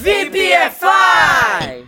VPFI!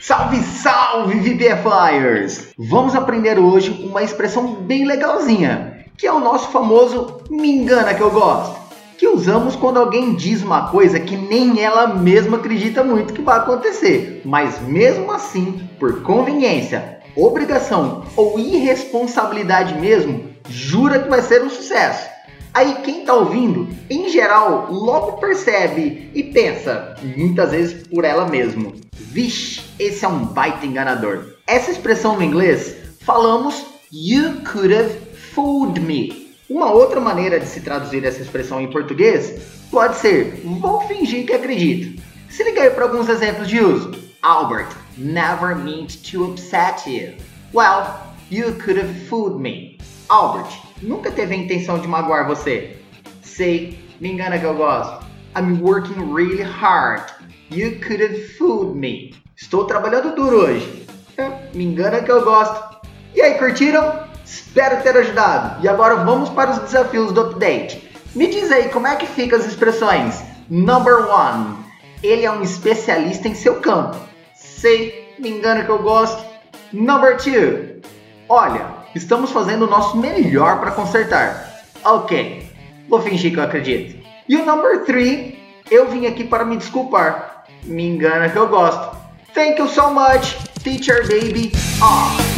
Salve, salve, VPFIers! Vamos aprender hoje uma expressão bem legalzinha, que é o nosso famoso me engana que eu gosto, que usamos quando alguém diz uma coisa que nem ela mesma acredita muito que vai acontecer, mas mesmo assim, por conveniência, obrigação ou irresponsabilidade mesmo, jura que vai ser um sucesso. Aí quem tá ouvindo, em geral, logo percebe e pensa, muitas vezes por ela mesmo. Vixe, esse é um baita enganador. Essa expressão no inglês, falamos You could have fooled me. Uma outra maneira de se traduzir essa expressão em português pode ser Vou fingir que acredito. Se liga aí para alguns exemplos de uso. Albert, never meant to upset you. Well, you could have fooled me. Albert, nunca teve a intenção de magoar você. Sei, me engana que eu gosto. I'm working really hard. You could have fooled me. Estou trabalhando duro hoje. É, me engana que eu gosto. E aí, curtiram? Espero ter ajudado. E agora vamos para os desafios do update. Me diz aí como é que ficam as expressões. Number one. Ele é um especialista em seu campo. Sei, me engana que eu gosto. Number two. Olha, estamos fazendo o nosso melhor para consertar. Ok, vou fingir que eu acredito. E o number three. Eu vim aqui para me desculpar. Me engana que eu gosto. Thank you so much, teacher baby. Off.